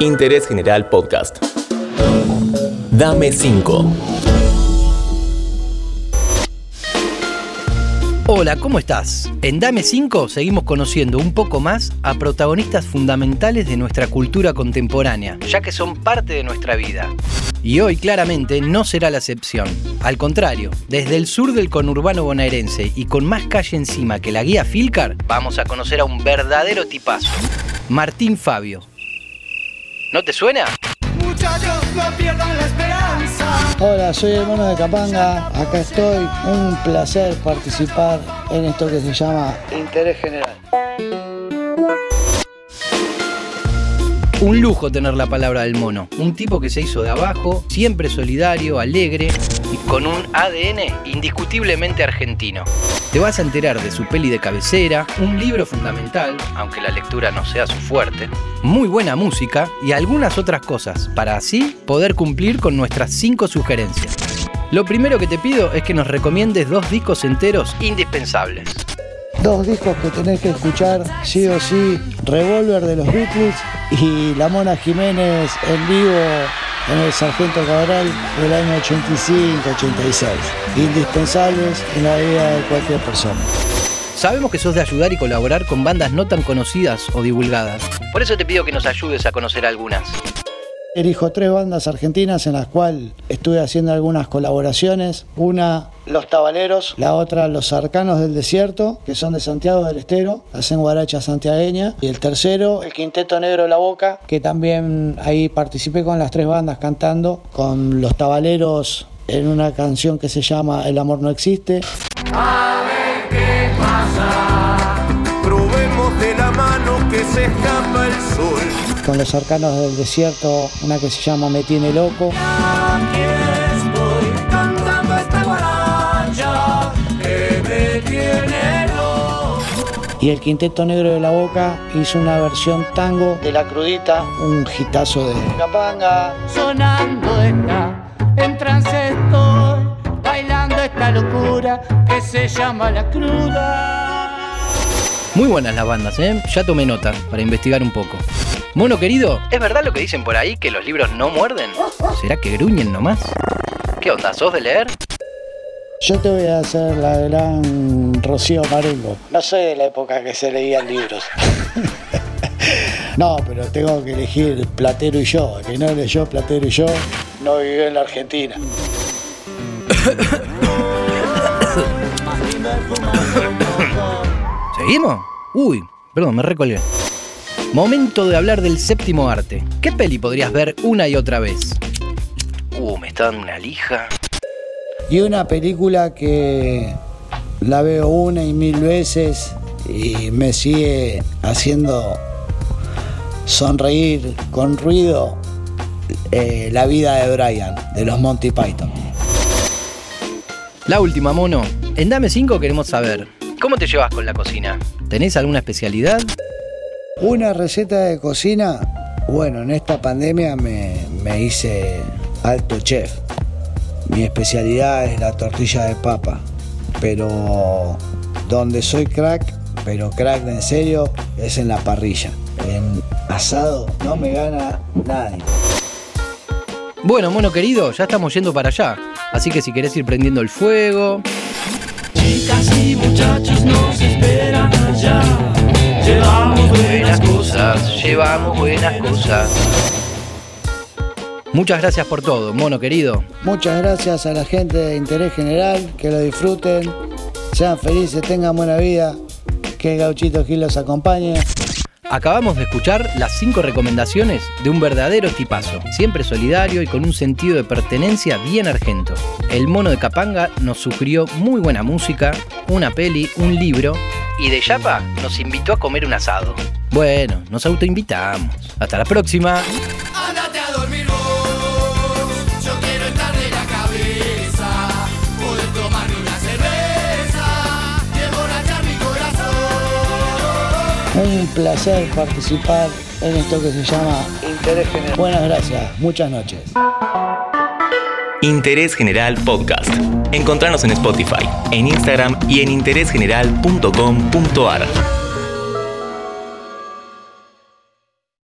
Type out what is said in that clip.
Interés General Podcast. Dame 5. Hola, ¿cómo estás? En Dame 5 seguimos conociendo un poco más a protagonistas fundamentales de nuestra cultura contemporánea, ya que son parte de nuestra vida. Y hoy claramente no será la excepción. Al contrario, desde el sur del conurbano bonaerense y con más calle encima que la guía Filcar, vamos a conocer a un verdadero tipazo. Martín Fabio. ¿No te suena? Muchachos, no pierdan la esperanza. Hola, soy el mono de Capanga. Acá estoy. Un placer participar en esto que se llama Interés General. Un lujo tener la palabra del mono. Un tipo que se hizo de abajo, siempre solidario, alegre y con un ADN indiscutiblemente argentino. Te vas a enterar de su peli de cabecera, un libro fundamental, aunque la lectura no sea su fuerte, muy buena música y algunas otras cosas, para así poder cumplir con nuestras cinco sugerencias. Lo primero que te pido es que nos recomiendes dos discos enteros indispensables. Dos discos que tenés que escuchar sí o sí. Revolver de los Beatles y La Mona Jiménez en vivo en el Sargento Cabral del año 85-86. Indispensables en la vida de cualquier persona. Sabemos que sos de ayudar y colaborar con bandas no tan conocidas o divulgadas. Por eso te pido que nos ayudes a conocer algunas. Elijo tres bandas argentinas en las cuales estuve haciendo algunas colaboraciones. Una, Los Tabaleros, la otra, Los Arcanos del Desierto, que son de Santiago del Estero, hacen guaracha santiagueña. Y el tercero, el Quinteto Negro de la Boca, que también ahí participé con las tres bandas cantando, con Los Tabaleros en una canción que se llama El amor no existe. Probemos de la mano que se escapa el sol. Con Los Arcanos del Desierto, una que se llama Me Tiene Loco. Aquí estoy cantando esta guaracha que me tiene loco. Y el Quinteto Negro de la Boca hizo una versión tango de La Crudita, un hitazo de Capanga. sonando está, en trance estoy, bailando esta locura que se llama la cruda. Muy buenas las bandas, ¿eh? Ya tomé nota para investigar un poco. Mono querido, ¿es verdad lo que dicen por ahí que los libros no muerden? ¿Será que gruñen nomás? ¿Qué onda? ¿Sos de leer? Yo te voy a hacer la gran Rocío Marengo. No soy de la época que se leían libros. no, pero tengo que elegir Platero y yo. Que no leyó Platero y yo no vivió en la Argentina. ¿Seguimos? Uy, perdón, me recolgué. Momento de hablar del séptimo arte. ¿Qué peli podrías ver una y otra vez? Uh, me está dando una lija. Y una película que la veo una y mil veces y me sigue haciendo sonreír con ruido eh, La vida de Brian, de los Monty Python. La última, mono. En Dame 5 queremos saber, ¿cómo te llevas con la cocina? ¿Tenés alguna especialidad? Una receta de cocina, bueno, en esta pandemia me, me hice alto chef. Mi especialidad es la tortilla de papa, pero donde soy crack, pero crack de en serio, es en la parrilla. En asado no me gana nadie. Bueno, mono querido, ya estamos yendo para allá. Así que si querés ir prendiendo el fuego, Chicas y muchachos nos llevamos buenas cosas. Muchas gracias por todo, mono querido. Muchas gracias a la gente de Interés General, que lo disfruten, sean felices, tengan buena vida, que Gauchito Gil los acompañe. Acabamos de escuchar las cinco recomendaciones de un verdadero tipazo, siempre solidario y con un sentido de pertenencia bien argento. El mono de Capanga nos sugirió muy buena música, una peli, un libro y de Yapa nos invitó a comer un asado. Bueno, nos autoinvitamos. Hasta la próxima. Un placer participar en esto que se llama Interés General. Buenas gracias, muchas noches. Interés General Podcast. Encontrarnos en Spotify, en Instagram y en interésgeneral.com.ar.